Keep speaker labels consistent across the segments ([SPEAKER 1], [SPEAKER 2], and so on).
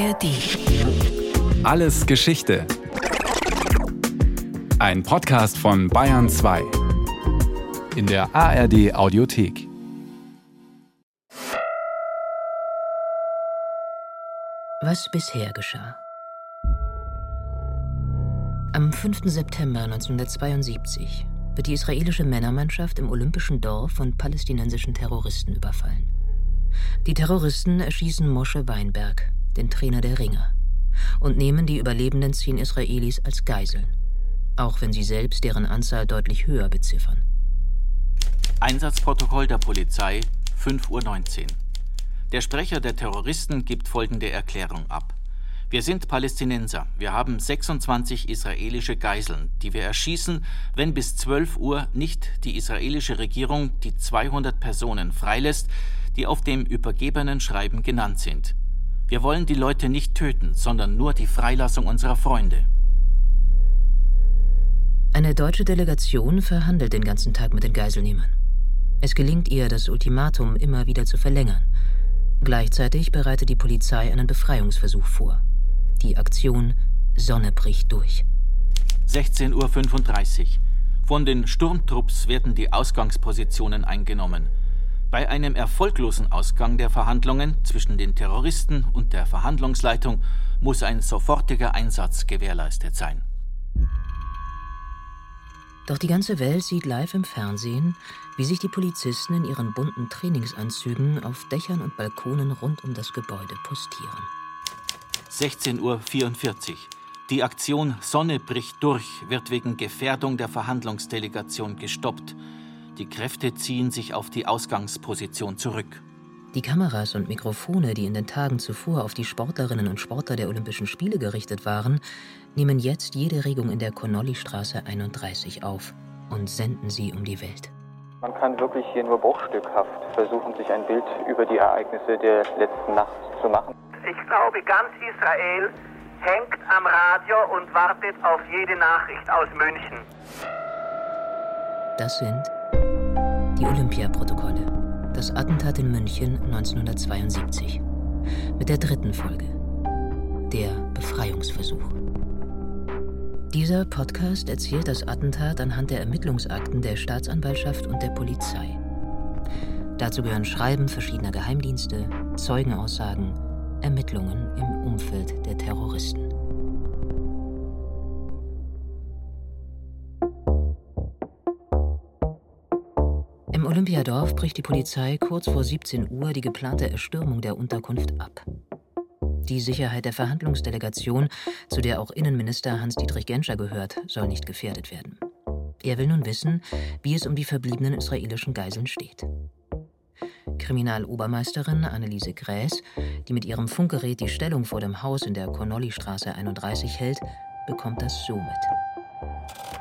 [SPEAKER 1] ARD.
[SPEAKER 2] Alles Geschichte. Ein Podcast von Bayern 2. In der ARD Audiothek.
[SPEAKER 1] Was bisher geschah. Am 5. September 1972 wird die israelische Männermannschaft im Olympischen Dorf von palästinensischen Terroristen überfallen. Die Terroristen erschießen Mosche Weinberg, den Trainer der Ringer, und nehmen die überlebenden zehn Israelis als Geiseln, auch wenn sie selbst deren Anzahl deutlich höher beziffern.
[SPEAKER 3] Einsatzprotokoll der Polizei, 5.19 Uhr. Der Sprecher der Terroristen gibt folgende Erklärung ab. Wir sind Palästinenser. Wir haben 26 israelische Geiseln, die wir erschießen, wenn bis 12 Uhr nicht die israelische Regierung die 200 Personen freilässt, die auf dem übergebenen Schreiben genannt sind. Wir wollen die Leute nicht töten, sondern nur die Freilassung unserer Freunde.
[SPEAKER 1] Eine deutsche Delegation verhandelt den ganzen Tag mit den Geiselnehmern. Es gelingt ihr, das Ultimatum immer wieder zu verlängern. Gleichzeitig bereitet die Polizei einen Befreiungsversuch vor. Die Aktion Sonne bricht durch.
[SPEAKER 3] 16.35 Uhr. Von den Sturmtrupps werden die Ausgangspositionen eingenommen. Bei einem erfolglosen Ausgang der Verhandlungen zwischen den Terroristen und der Verhandlungsleitung muss ein sofortiger Einsatz gewährleistet sein.
[SPEAKER 1] Doch die ganze Welt sieht live im Fernsehen, wie sich die Polizisten in ihren bunten Trainingsanzügen auf Dächern und Balkonen rund um das Gebäude postieren.
[SPEAKER 3] 16.44 Uhr. Die Aktion Sonne bricht durch wird wegen Gefährdung der Verhandlungsdelegation gestoppt. Die Kräfte ziehen sich auf die Ausgangsposition zurück.
[SPEAKER 1] Die Kameras und Mikrofone, die in den Tagen zuvor auf die Sportlerinnen und Sportler der Olympischen Spiele gerichtet waren, nehmen jetzt jede Regung in der Connolly-Straße 31 auf und senden sie um die Welt.
[SPEAKER 4] Man kann wirklich hier nur bruchstückhaft versuchen, sich ein Bild über die Ereignisse der letzten Nacht zu machen.
[SPEAKER 5] Ich glaube, ganz Israel hängt am Radio und wartet auf jede Nachricht aus München.
[SPEAKER 1] Das sind die Olympiaprotokolle. Das Attentat in München 1972. Mit der dritten Folge. Der Befreiungsversuch. Dieser Podcast erzählt das Attentat anhand der Ermittlungsakten der Staatsanwaltschaft und der Polizei. Dazu gehören Schreiben verschiedener Geheimdienste, Zeugenaussagen, Ermittlungen im Umfeld der Terroristen. Olympiadorf bricht die Polizei kurz vor 17 Uhr die geplante Erstürmung der Unterkunft ab. Die Sicherheit der Verhandlungsdelegation, zu der auch Innenminister Hans-Dietrich Genscher gehört, soll nicht gefährdet werden. Er will nun wissen, wie es um die verbliebenen israelischen Geiseln steht. Kriminalobermeisterin Anneliese Gräß, die mit ihrem Funkgerät die Stellung vor dem Haus in der Connolly-Straße 31 hält, bekommt das so mit.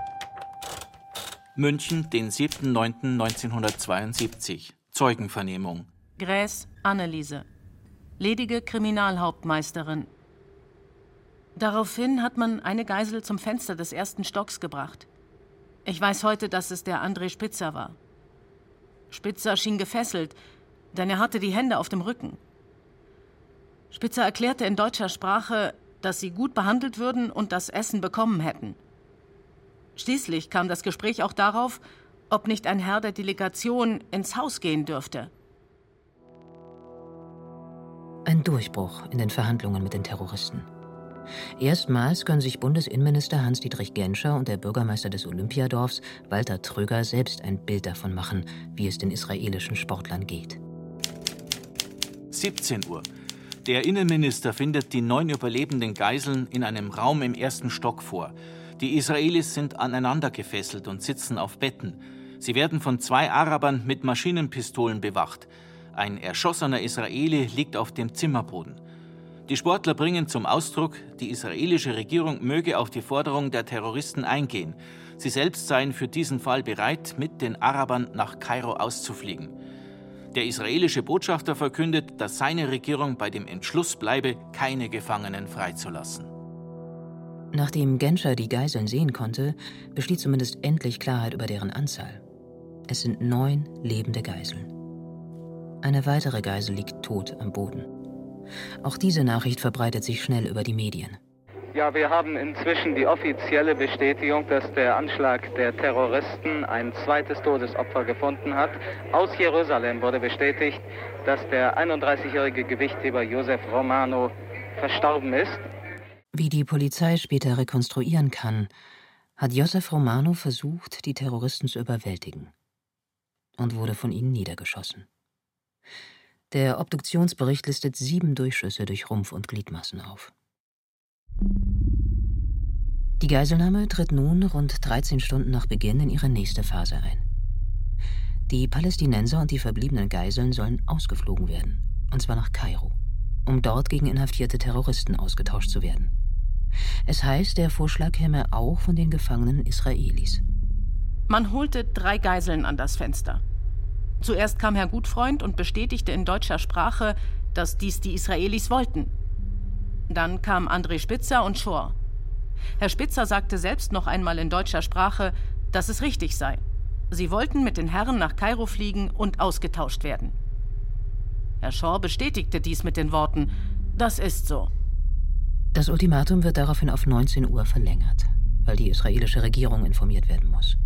[SPEAKER 3] München, den 7.9.1972. Zeugenvernehmung.
[SPEAKER 6] Gräß Anneliese. Ledige Kriminalhauptmeisterin. Daraufhin hat man eine Geisel zum Fenster des ersten Stocks gebracht. Ich weiß heute, dass es der André Spitzer war. Spitzer schien gefesselt, denn er hatte die Hände auf dem Rücken. Spitzer erklärte in deutscher Sprache, dass sie gut behandelt würden und das Essen bekommen hätten. Schließlich kam das Gespräch auch darauf, ob nicht ein Herr der Delegation ins Haus gehen dürfte.
[SPEAKER 1] Ein Durchbruch in den Verhandlungen mit den Terroristen. Erstmals können sich Bundesinnenminister Hans-Dietrich Genscher und der Bürgermeister des Olympiadorfs, Walter Tröger, selbst ein Bild davon machen, wie es den israelischen Sportlern geht.
[SPEAKER 3] 17 Uhr. Der Innenminister findet die neun überlebenden Geiseln in einem Raum im ersten Stock vor. Die Israelis sind aneinander gefesselt und sitzen auf Betten. Sie werden von zwei Arabern mit Maschinenpistolen bewacht. Ein erschossener Israeli liegt auf dem Zimmerboden. Die Sportler bringen zum Ausdruck, die israelische Regierung möge auf die Forderung der Terroristen eingehen. Sie selbst seien für diesen Fall bereit, mit den Arabern nach Kairo auszufliegen. Der israelische Botschafter verkündet, dass seine Regierung bei dem Entschluss bleibe, keine Gefangenen freizulassen.
[SPEAKER 1] Nachdem Genscher die Geiseln sehen konnte, besteht zumindest endlich Klarheit über deren Anzahl. Es sind neun lebende Geiseln. Eine weitere Geisel liegt tot am Boden. Auch diese Nachricht verbreitet sich schnell über die Medien.
[SPEAKER 4] Ja, wir haben inzwischen die offizielle Bestätigung, dass der Anschlag der Terroristen ein zweites Todesopfer gefunden hat. Aus Jerusalem wurde bestätigt, dass der 31-jährige Gewichtheber Josef Romano verstorben ist.
[SPEAKER 1] Wie die Polizei später rekonstruieren kann, hat Josef Romano versucht, die Terroristen zu überwältigen und wurde von ihnen niedergeschossen. Der Obduktionsbericht listet sieben Durchschüsse durch Rumpf und Gliedmaßen auf. Die Geiselnahme tritt nun rund 13 Stunden nach Beginn in ihre nächste Phase ein. Die Palästinenser und die verbliebenen Geiseln sollen ausgeflogen werden, und zwar nach Kairo, um dort gegen inhaftierte Terroristen ausgetauscht zu werden. Es heißt, der Vorschlag käme auch von den gefangenen Israelis.
[SPEAKER 6] Man holte drei Geiseln an das Fenster. Zuerst kam Herr Gutfreund und bestätigte in deutscher Sprache, dass dies die Israelis wollten. Dann kam André Spitzer und Schor. Herr Spitzer sagte selbst noch einmal in deutscher Sprache, dass es richtig sei. Sie wollten mit den Herren nach Kairo fliegen und ausgetauscht werden. Herr Schor bestätigte dies mit den Worten, das ist so.
[SPEAKER 1] Das Ultimatum wird daraufhin auf 19 Uhr verlängert, weil die israelische Regierung informiert werden muss.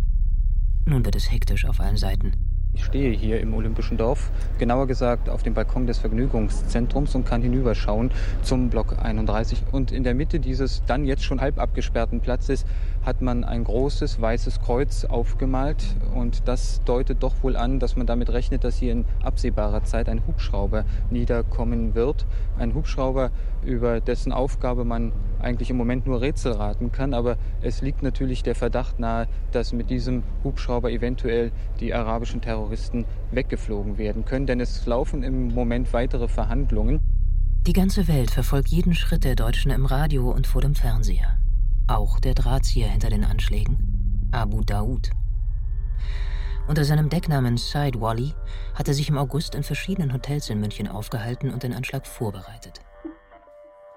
[SPEAKER 1] Nun wird es hektisch auf allen Seiten.
[SPEAKER 4] Ich stehe hier im Olympischen Dorf, genauer gesagt auf dem Balkon des Vergnügungszentrums und kann hinüberschauen zum Block 31. Und in der Mitte dieses dann jetzt schon halb abgesperrten Platzes hat man ein großes weißes Kreuz aufgemalt und das deutet doch wohl an, dass man damit rechnet, dass hier in absehbarer Zeit ein Hubschrauber niederkommen wird. Ein Hubschrauber, über dessen Aufgabe man eigentlich im Moment nur Rätsel raten kann, aber es liegt natürlich der Verdacht nahe, dass mit diesem Hubschrauber eventuell die arabischen Terroristen weggeflogen werden können, denn es laufen im Moment weitere Verhandlungen.
[SPEAKER 1] Die ganze Welt verfolgt jeden Schritt der Deutschen im Radio und vor dem Fernseher. Auch der Drahtzieher hinter den Anschlägen, Abu Daoud. Unter seinem Decknamen Said Wally hat er sich im August in verschiedenen Hotels in München aufgehalten und den Anschlag vorbereitet.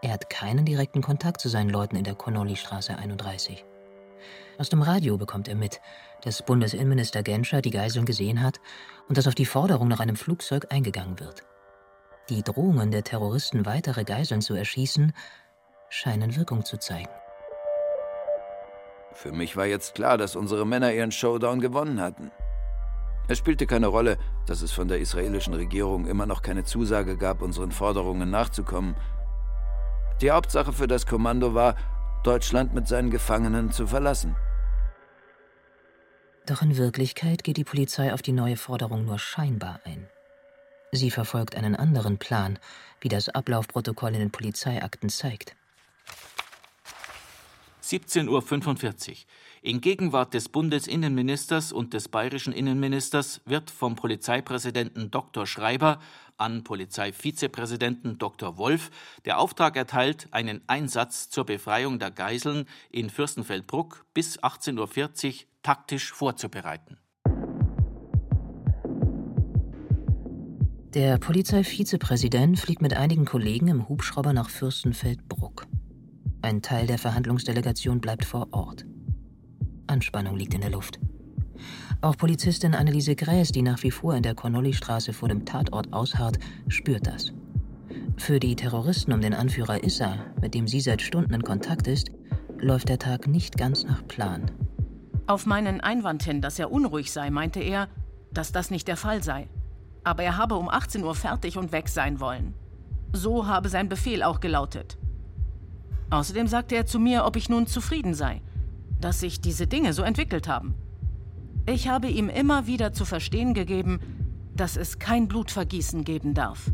[SPEAKER 1] Er hat keinen direkten Kontakt zu seinen Leuten in der Connolly-Straße 31. Aus dem Radio bekommt er mit, dass Bundesinnenminister Genscher die Geiseln gesehen hat und dass auf die Forderung nach einem Flugzeug eingegangen wird. Die Drohungen der Terroristen, weitere Geiseln zu erschießen, scheinen Wirkung zu zeigen.
[SPEAKER 7] Für mich war jetzt klar, dass unsere Männer ihren Showdown gewonnen hatten. Es spielte keine Rolle, dass es von der israelischen Regierung immer noch keine Zusage gab, unseren Forderungen nachzukommen die Hauptsache für das Kommando war, Deutschland mit seinen Gefangenen zu verlassen.
[SPEAKER 1] Doch in Wirklichkeit geht die Polizei auf die neue Forderung nur scheinbar ein. Sie verfolgt einen anderen Plan, wie das Ablaufprotokoll in den Polizeiakten zeigt.
[SPEAKER 3] 17.45 Uhr. In Gegenwart des Bundesinnenministers und des bayerischen Innenministers wird vom Polizeipräsidenten Dr. Schreiber an Polizeivizepräsidenten Dr. Wolf der Auftrag erteilt, einen Einsatz zur Befreiung der Geiseln in Fürstenfeldbruck bis 18.40 Uhr taktisch vorzubereiten.
[SPEAKER 1] Der Polizeivizepräsident fliegt mit einigen Kollegen im Hubschrauber nach Fürstenfeldbruck. Ein Teil der Verhandlungsdelegation bleibt vor Ort. Anspannung liegt in der Luft. Auch Polizistin Anneliese Gräß, die nach wie vor in der Connolly-Straße vor dem Tatort ausharrt, spürt das. Für die Terroristen um den Anführer Issa, mit dem sie seit Stunden in Kontakt ist, läuft der Tag nicht ganz nach Plan.
[SPEAKER 6] Auf meinen Einwand hin, dass er unruhig sei, meinte er, dass das nicht der Fall sei. Aber er habe um 18 Uhr fertig und weg sein wollen. So habe sein Befehl auch gelautet. Außerdem sagte er zu mir, ob ich nun zufrieden sei, dass sich diese Dinge so entwickelt haben. Ich habe ihm immer wieder zu verstehen gegeben, dass es kein Blutvergießen geben darf.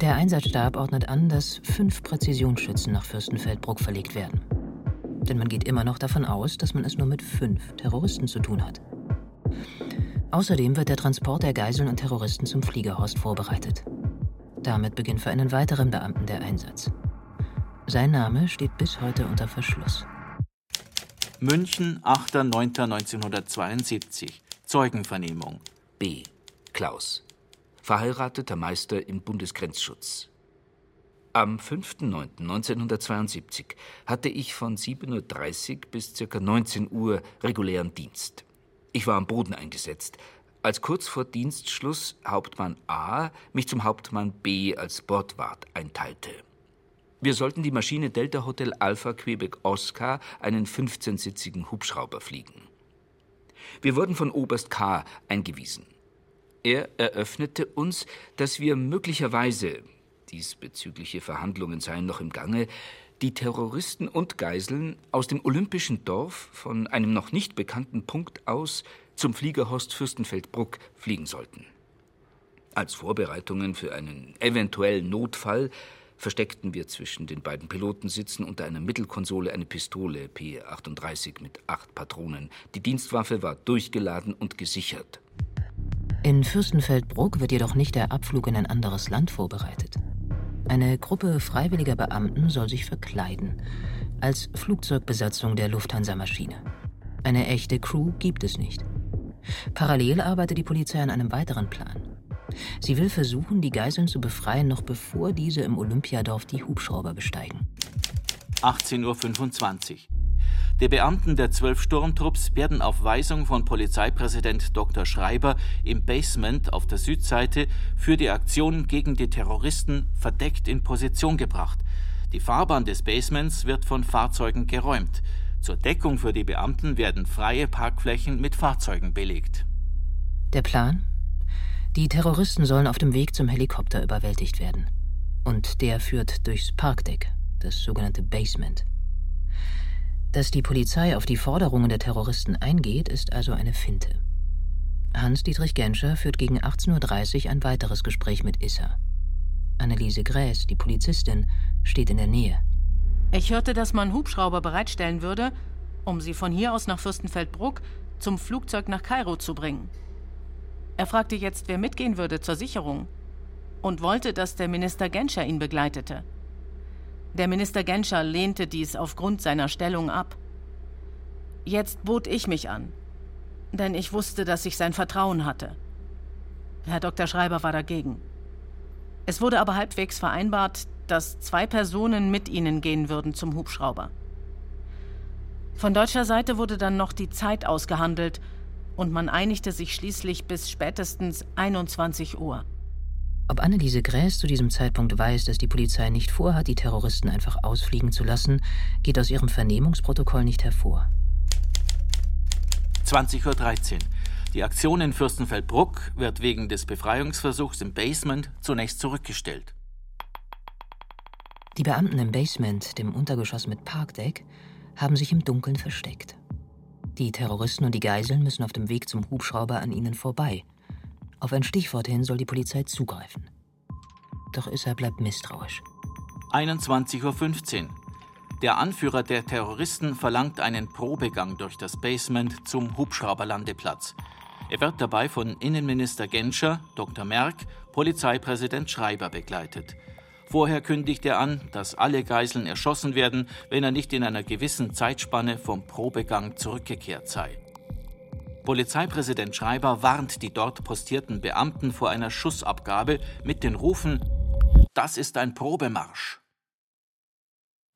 [SPEAKER 1] Der Einsatzstab ordnet an, dass fünf Präzisionsschützen nach Fürstenfeldbruck verlegt werden. Denn man geht immer noch davon aus, dass man es nur mit fünf Terroristen zu tun hat. Außerdem wird der Transport der Geiseln und Terroristen zum Fliegerhorst vorbereitet. Damit beginnt für einen weiteren Beamten der Einsatz. Sein Name steht bis heute unter Verschluss.
[SPEAKER 3] München, 8.9.1972. Zeugenvernehmung.
[SPEAKER 8] B. Klaus. Verheirateter Meister im Bundesgrenzschutz. Am 5.9.1972 hatte ich von 7.30 Uhr bis ca. 19 Uhr regulären Dienst. Ich war am Boden eingesetzt, als kurz vor Dienstschluss Hauptmann A mich zum Hauptmann B als Bordwart einteilte. Wir sollten die Maschine Delta Hotel Alpha Quebec Oscar, einen 15-sitzigen Hubschrauber, fliegen. Wir wurden von Oberst K. eingewiesen. Er eröffnete uns, dass wir möglicherweise, diesbezügliche Verhandlungen seien noch im Gange, die Terroristen und Geiseln aus dem Olympischen Dorf von einem noch nicht bekannten Punkt aus zum Fliegerhorst Fürstenfeldbruck fliegen sollten. Als Vorbereitungen für einen eventuellen Notfall versteckten wir zwischen den beiden Pilotensitzen unter einer Mittelkonsole eine Pistole P38 mit acht Patronen. Die Dienstwaffe war durchgeladen und gesichert.
[SPEAKER 1] In Fürstenfeldbruck wird jedoch nicht der Abflug in ein anderes Land vorbereitet. Eine Gruppe freiwilliger Beamten soll sich verkleiden als Flugzeugbesatzung der Lufthansa-Maschine. Eine echte Crew gibt es nicht. Parallel arbeitet die Polizei an einem weiteren Plan. Sie will versuchen, die Geiseln zu befreien, noch bevor diese im Olympiadorf die Hubschrauber besteigen.
[SPEAKER 3] 18.25 Uhr. Die Beamten der zwölf Sturmtrupps werden auf Weisung von Polizeipräsident Dr. Schreiber im Basement auf der Südseite für die Aktion gegen die Terroristen verdeckt in Position gebracht. Die Fahrbahn des Basements wird von Fahrzeugen geräumt. Zur Deckung für die Beamten werden freie Parkflächen mit Fahrzeugen belegt.
[SPEAKER 1] Der Plan? Die Terroristen sollen auf dem Weg zum Helikopter überwältigt werden. Und der führt durchs Parkdeck, das sogenannte Basement. Dass die Polizei auf die Forderungen der Terroristen eingeht, ist also eine Finte. Hans-Dietrich Genscher führt gegen 18.30 Uhr ein weiteres Gespräch mit Issa. Anneliese Gräß, die Polizistin, steht in der Nähe.
[SPEAKER 6] Ich hörte, dass man Hubschrauber bereitstellen würde, um sie von hier aus nach Fürstenfeldbruck zum Flugzeug nach Kairo zu bringen. Er fragte jetzt, wer mitgehen würde zur Sicherung und wollte, dass der Minister Genscher ihn begleitete. Der Minister Genscher lehnte dies aufgrund seiner Stellung ab. Jetzt bot ich mich an, denn ich wusste, dass ich sein Vertrauen hatte. Herr Dr. Schreiber war dagegen. Es wurde aber halbwegs vereinbart, dass zwei Personen mit ihnen gehen würden zum Hubschrauber. Von deutscher Seite wurde dann noch die Zeit ausgehandelt und man einigte sich schließlich bis spätestens 21 Uhr.
[SPEAKER 1] Ob Anneliese Gräß zu diesem Zeitpunkt weiß, dass die Polizei nicht vorhat, die Terroristen einfach ausfliegen zu lassen, geht aus ihrem Vernehmungsprotokoll nicht hervor.
[SPEAKER 3] 20.13 Uhr. Die Aktion in Fürstenfeldbruck wird wegen des Befreiungsversuchs im Basement zunächst zurückgestellt.
[SPEAKER 1] Die Beamten im Basement, dem Untergeschoss mit Parkdeck, haben sich im Dunkeln versteckt. Die Terroristen und die Geiseln müssen auf dem Weg zum Hubschrauber an ihnen vorbei. Auf ein Stichwort hin soll die Polizei zugreifen. Doch Issa bleibt misstrauisch.
[SPEAKER 3] 21.15 Uhr. Der Anführer der Terroristen verlangt einen Probegang durch das Basement zum Hubschrauberlandeplatz. Er wird dabei von Innenminister Genscher, Dr. Merck, Polizeipräsident Schreiber begleitet. Vorher kündigt er an, dass alle Geiseln erschossen werden, wenn er nicht in einer gewissen Zeitspanne vom Probegang zurückgekehrt sei. Polizeipräsident Schreiber warnt die dort postierten Beamten vor einer Schussabgabe mit den Rufen Das ist ein Probemarsch.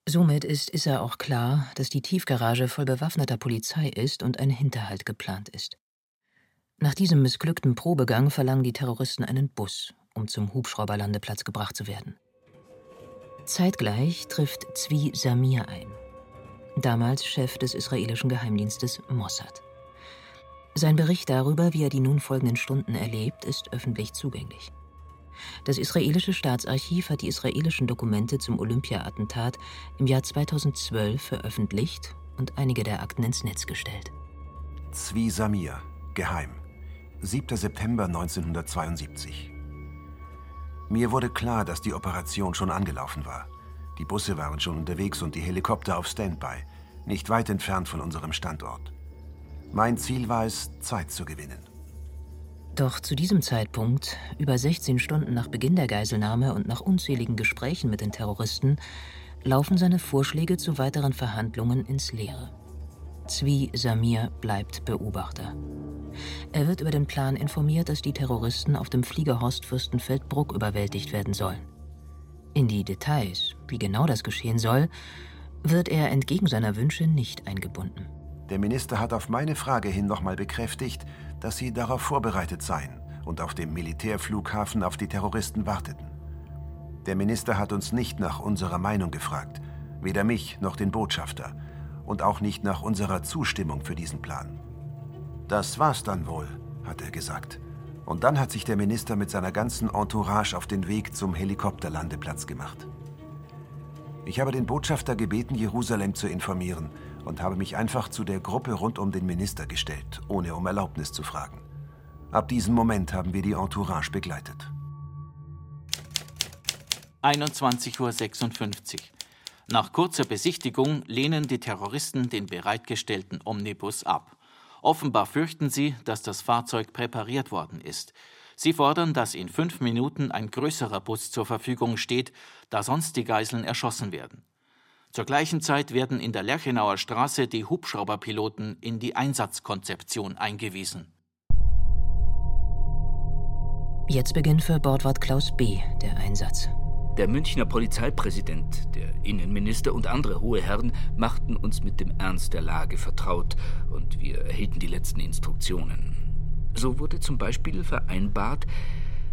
[SPEAKER 1] Somit ist Issa auch klar, dass die Tiefgarage voll bewaffneter Polizei ist und ein Hinterhalt geplant ist. Nach diesem missglückten Probegang verlangen die Terroristen einen Bus, um zum Hubschrauberlandeplatz gebracht zu werden. Zeitgleich trifft Zvi Samir ein, damals Chef des israelischen Geheimdienstes Mossad. Sein Bericht darüber, wie er die nun folgenden Stunden erlebt, ist öffentlich zugänglich. Das israelische Staatsarchiv hat die israelischen Dokumente zum Olympia-Attentat im Jahr 2012 veröffentlicht und einige der Akten ins Netz gestellt.
[SPEAKER 9] Zvi Samir, geheim. 7. September 1972. Mir wurde klar, dass die Operation schon angelaufen war. Die Busse waren schon unterwegs und die Helikopter auf Standby, nicht weit entfernt von unserem Standort. Mein Ziel war es, Zeit zu gewinnen.
[SPEAKER 1] Doch zu diesem Zeitpunkt, über 16 Stunden nach Beginn der Geiselnahme und nach unzähligen Gesprächen mit den Terroristen, laufen seine Vorschläge zu weiteren Verhandlungen ins Leere. Zvi Samir bleibt Beobachter. Er wird über den Plan informiert, dass die Terroristen auf dem Fliegerhorst Fürstenfeldbruck überwältigt werden sollen. In die Details, wie genau das geschehen soll, wird er entgegen seiner Wünsche nicht eingebunden.
[SPEAKER 9] Der Minister hat auf meine Frage hin nochmal bekräftigt, dass sie darauf vorbereitet seien und auf dem Militärflughafen auf die Terroristen warteten. Der Minister hat uns nicht nach unserer Meinung gefragt, weder mich noch den Botschafter und auch nicht nach unserer Zustimmung für diesen Plan. Das war's dann wohl, hat er gesagt. Und dann hat sich der Minister mit seiner ganzen Entourage auf den Weg zum Helikopterlandeplatz gemacht. Ich habe den Botschafter gebeten, Jerusalem zu informieren und habe mich einfach zu der Gruppe rund um den Minister gestellt, ohne um Erlaubnis zu fragen. Ab diesem Moment haben wir die Entourage begleitet.
[SPEAKER 3] 21.56 Uhr. Nach kurzer Besichtigung lehnen die Terroristen den bereitgestellten Omnibus ab. Offenbar fürchten sie, dass das Fahrzeug präpariert worden ist. Sie fordern, dass in fünf Minuten ein größerer Bus zur Verfügung steht, da sonst die Geiseln erschossen werden. Zur gleichen Zeit werden in der Lerchenauer Straße die Hubschrauberpiloten in die Einsatzkonzeption eingewiesen.
[SPEAKER 1] Jetzt beginnt für Bordwart Klaus B. der Einsatz.
[SPEAKER 8] Der Münchner Polizeipräsident, der Innenminister und andere hohe Herren machten uns mit dem Ernst der Lage vertraut und wir erhielten die letzten Instruktionen. So wurde zum Beispiel vereinbart,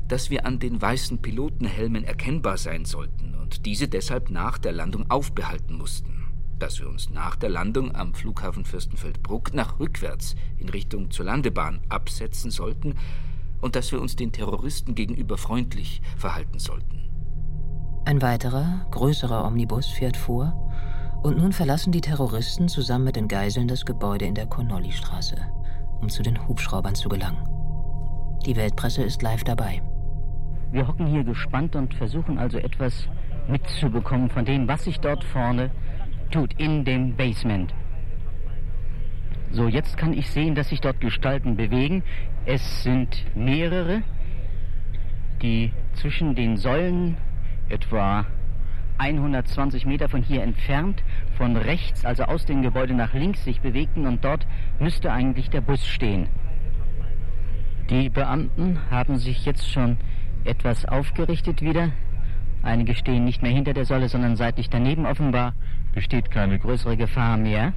[SPEAKER 8] dass wir an den weißen Pilotenhelmen erkennbar sein sollten und diese deshalb nach der Landung aufbehalten mussten. Dass wir uns nach der Landung am Flughafen Fürstenfeldbruck nach rückwärts in Richtung zur Landebahn absetzen sollten und dass wir uns den Terroristen gegenüber freundlich verhalten sollten.
[SPEAKER 1] Ein weiterer, größerer Omnibus fährt vor und nun verlassen die Terroristen zusammen mit den Geiseln das Gebäude in der Connolly-Straße, um zu den Hubschraubern zu gelangen. Die Weltpresse ist live dabei.
[SPEAKER 10] Wir hocken hier gespannt und versuchen also etwas mitzubekommen von dem, was sich dort vorne tut, in dem Basement. So, jetzt kann ich sehen, dass sich dort Gestalten bewegen. Es sind mehrere, die zwischen den Säulen etwa 120 Meter von hier entfernt, von rechts, also aus dem Gebäude nach links sich bewegten und dort müsste eigentlich der Bus stehen. Die Beamten haben sich jetzt schon etwas aufgerichtet wieder. Einige stehen nicht mehr hinter der Säule, sondern seitlich daneben. Offenbar besteht keine größere Gefahr mehr.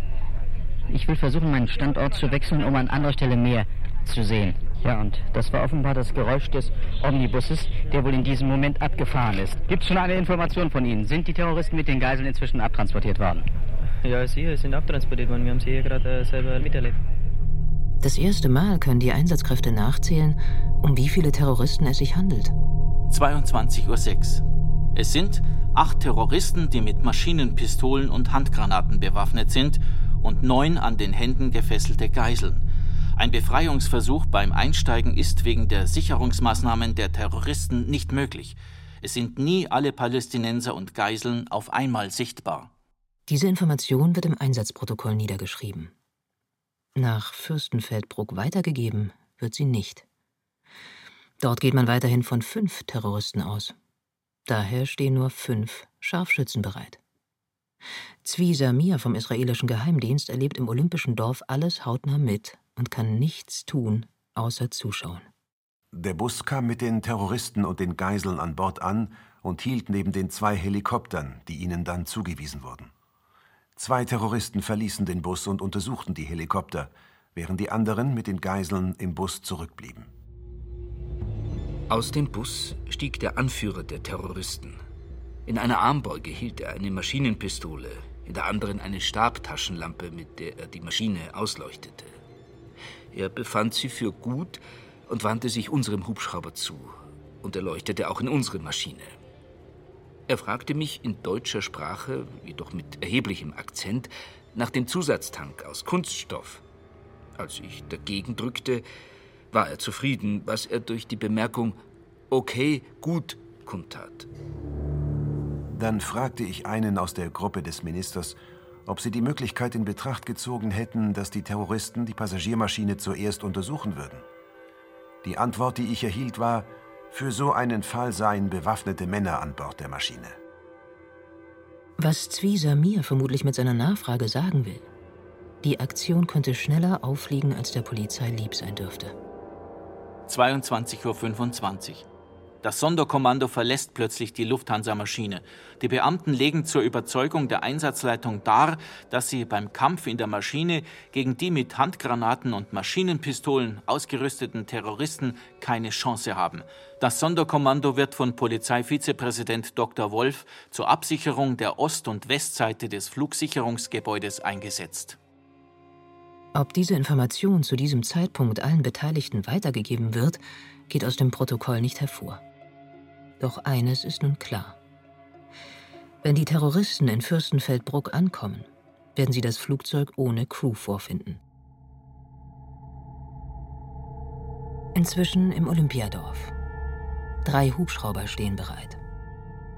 [SPEAKER 10] Ich will versuchen, meinen Standort zu wechseln, um an anderer Stelle mehr zu sehen. Ja, und das war offenbar das Geräusch des Omnibusses, der wohl in diesem Moment abgefahren ist. Gibt es schon eine Information von Ihnen? Sind die Terroristen mit den Geiseln inzwischen abtransportiert worden?
[SPEAKER 11] Ja, sie sind abtransportiert worden. Wir haben sie hier gerade äh, selber miterlebt.
[SPEAKER 1] Das erste Mal können die Einsatzkräfte nachzählen, um wie viele Terroristen es sich handelt.
[SPEAKER 3] 22.06 Uhr. Es sind acht Terroristen, die mit Maschinenpistolen und Handgranaten bewaffnet sind, und neun an den Händen gefesselte Geiseln. Ein Befreiungsversuch beim Einsteigen ist wegen der Sicherungsmaßnahmen der Terroristen nicht möglich. Es sind nie alle Palästinenser und Geiseln auf einmal sichtbar.
[SPEAKER 1] Diese Information wird im Einsatzprotokoll niedergeschrieben. Nach Fürstenfeldbruck weitergegeben wird sie nicht. Dort geht man weiterhin von fünf Terroristen aus. Daher stehen nur fünf Scharfschützen bereit. Zvi Samir vom israelischen Geheimdienst erlebt im olympischen Dorf alles hautnah mit und kann nichts tun, außer zuschauen.
[SPEAKER 9] Der Bus kam mit den Terroristen und den Geiseln an Bord an und hielt neben den zwei Helikoptern, die ihnen dann zugewiesen wurden. Zwei Terroristen verließen den Bus und untersuchten die Helikopter, während die anderen mit den Geiseln im Bus zurückblieben.
[SPEAKER 8] Aus dem Bus stieg der Anführer der Terroristen. In einer Armbeuge hielt er eine Maschinenpistole, in der anderen eine Stabtaschenlampe, mit der er die Maschine ausleuchtete. Er befand sie für gut und wandte sich unserem Hubschrauber zu und er leuchtete auch in unsere Maschine. Er fragte mich in deutscher Sprache, jedoch mit erheblichem Akzent, nach dem Zusatztank aus Kunststoff. Als ich dagegen drückte, war er zufrieden, was er durch die Bemerkung Okay, gut kundtat.
[SPEAKER 9] Dann fragte ich einen aus der Gruppe des Ministers, ob sie die Möglichkeit in Betracht gezogen hätten, dass die Terroristen die Passagiermaschine zuerst untersuchen würden. Die Antwort, die ich erhielt, war, für so einen Fall seien bewaffnete Männer an Bord der Maschine.
[SPEAKER 1] Was Zvi Samir vermutlich mit seiner Nachfrage sagen will, die Aktion könnte schneller auffliegen, als der Polizei lieb sein dürfte.
[SPEAKER 3] 22.25 Uhr. Das Sonderkommando verlässt plötzlich die Lufthansa-Maschine. Die Beamten legen zur Überzeugung der Einsatzleitung dar, dass sie beim Kampf in der Maschine gegen die mit Handgranaten und Maschinenpistolen ausgerüsteten Terroristen keine Chance haben. Das Sonderkommando wird von Polizeivizepräsident Dr. Wolf zur Absicherung der Ost- und Westseite des Flugsicherungsgebäudes eingesetzt.
[SPEAKER 1] Ob diese Information zu diesem Zeitpunkt allen Beteiligten weitergegeben wird, geht aus dem Protokoll nicht hervor. Doch eines ist nun klar. Wenn die Terroristen in Fürstenfeldbruck ankommen, werden sie das Flugzeug ohne Crew vorfinden. Inzwischen im Olympiadorf. Drei Hubschrauber stehen bereit.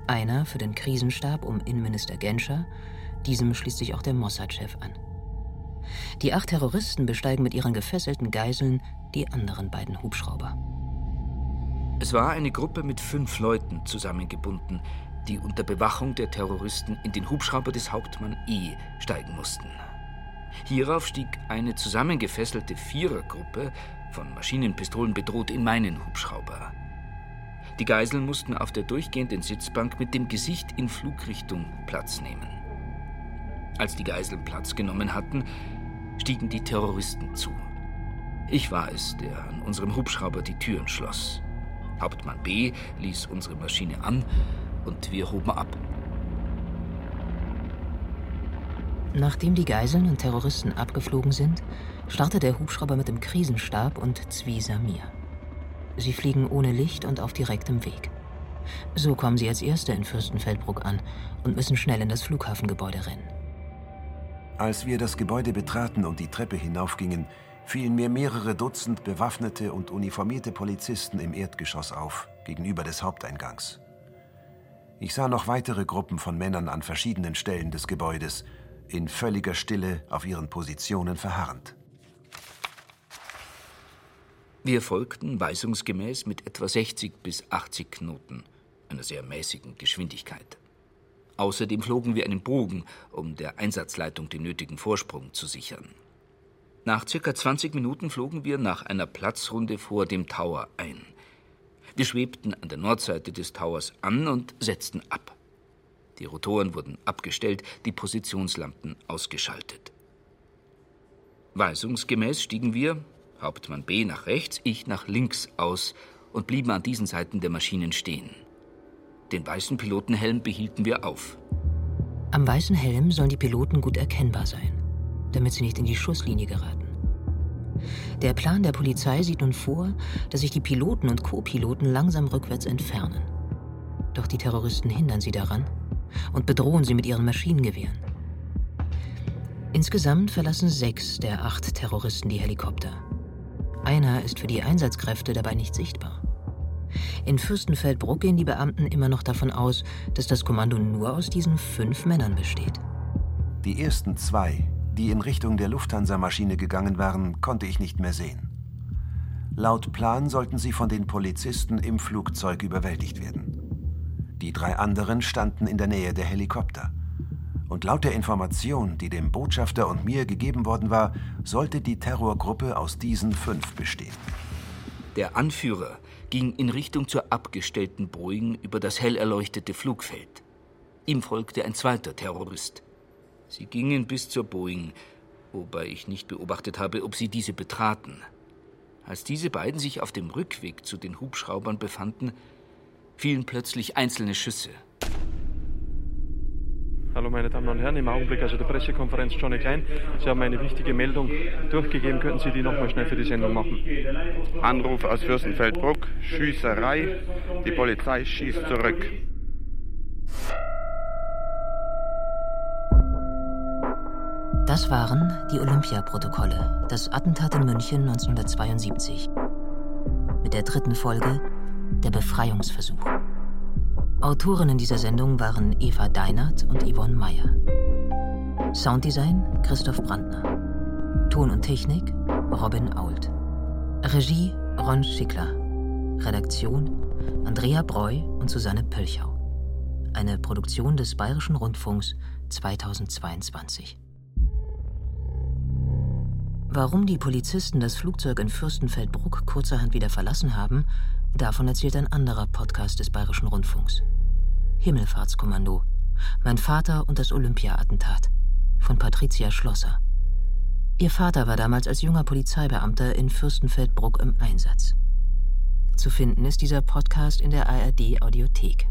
[SPEAKER 1] Einer für den Krisenstab um Innenminister Genscher, diesem schließt sich auch der Mossad-Chef an. Die acht Terroristen besteigen mit ihren gefesselten Geiseln die anderen beiden Hubschrauber.
[SPEAKER 8] Es war eine Gruppe mit fünf Leuten zusammengebunden, die unter Bewachung der Terroristen in den Hubschrauber des Hauptmann E steigen mussten. Hierauf stieg eine zusammengefesselte Vierergruppe, von Maschinenpistolen bedroht, in meinen Hubschrauber. Die Geiseln mussten auf der durchgehenden Sitzbank mit dem Gesicht in Flugrichtung Platz nehmen. Als die Geiseln Platz genommen hatten, stiegen die Terroristen zu. Ich war es, der an unserem Hubschrauber die Türen schloss. Hauptmann B ließ unsere Maschine an und wir hoben ab.
[SPEAKER 1] Nachdem die Geiseln und Terroristen abgeflogen sind, startet der Hubschrauber mit dem Krisenstab und Zvi Samir. Sie fliegen ohne Licht und auf direktem Weg. So kommen sie als Erste in Fürstenfeldbruck an und müssen schnell in das Flughafengebäude rennen.
[SPEAKER 9] Als wir das Gebäude betraten und die Treppe hinaufgingen, fielen mir mehrere Dutzend bewaffnete und uniformierte Polizisten im Erdgeschoss auf, gegenüber des Haupteingangs. Ich sah noch weitere Gruppen von Männern an verschiedenen Stellen des Gebäudes, in völliger Stille auf ihren Positionen verharrend.
[SPEAKER 8] Wir folgten weisungsgemäß mit etwa 60 bis 80 Knoten, einer sehr mäßigen Geschwindigkeit. Außerdem flogen wir einen Bogen, um der Einsatzleitung den nötigen Vorsprung zu sichern. Nach circa 20 Minuten flogen wir nach einer Platzrunde vor dem Tower ein. Wir schwebten an der Nordseite des Towers an und setzten ab. Die Rotoren wurden abgestellt, die Positionslampen ausgeschaltet. Weisungsgemäß stiegen wir, Hauptmann B nach rechts, ich nach links aus und blieben an diesen Seiten der Maschinen stehen. Den weißen Pilotenhelm behielten wir auf.
[SPEAKER 1] Am weißen Helm sollen die Piloten gut erkennbar sein, damit sie nicht in die Schusslinie geraten. Der Plan der Polizei sieht nun vor, dass sich die Piloten und Co-Piloten langsam rückwärts entfernen. Doch die Terroristen hindern sie daran und bedrohen sie mit ihren Maschinengewehren. Insgesamt verlassen sechs der acht Terroristen die Helikopter. Einer ist für die Einsatzkräfte dabei nicht sichtbar. In Fürstenfeldbruck gehen die Beamten immer noch davon aus, dass das Kommando nur aus diesen fünf Männern besteht.
[SPEAKER 9] Die ersten zwei, die in Richtung der Lufthansa-Maschine gegangen waren, konnte ich nicht mehr sehen. Laut Plan sollten sie von den Polizisten im Flugzeug überwältigt werden. Die drei anderen standen in der Nähe der Helikopter. Und laut der Information, die dem Botschafter und mir gegeben worden war, sollte die Terrorgruppe aus diesen fünf bestehen.
[SPEAKER 8] Der Anführer ging in Richtung zur abgestellten Boeing über das hell erleuchtete Flugfeld. Ihm folgte ein zweiter Terrorist. Sie gingen bis zur Boeing, wobei ich nicht beobachtet habe, ob sie diese betraten. Als diese beiden sich auf dem Rückweg zu den Hubschraubern befanden, fielen plötzlich einzelne Schüsse.
[SPEAKER 12] Hallo meine Damen und Herren, im Augenblick also der Pressekonferenz Johnny Klein. Sie haben eine wichtige Meldung durchgegeben. Könnten Sie die nochmal schnell für die Sendung machen?
[SPEAKER 13] Anruf aus Fürstenfeldbruck, Schießerei. Die Polizei schießt zurück.
[SPEAKER 1] Das waren die Olympia-Protokolle, das Attentat in München 1972. Mit der dritten Folge Der Befreiungsversuch. Autorinnen dieser Sendung waren Eva Deinert und Yvonne Meyer. Sounddesign Christoph Brandner. Ton und Technik Robin Ault. Regie Ron Schickler. Redaktion Andrea Breu und Susanne Pölchau. Eine Produktion des Bayerischen Rundfunks 2022. Warum die Polizisten das Flugzeug in Fürstenfeldbruck kurzerhand wieder verlassen haben, Davon erzählt ein anderer Podcast des Bayerischen Rundfunks. Himmelfahrtskommando. Mein Vater und das Olympia-Attentat von Patricia Schlosser. Ihr Vater war damals als junger Polizeibeamter in Fürstenfeldbruck im Einsatz. Zu finden ist dieser Podcast in der ARD Audiothek.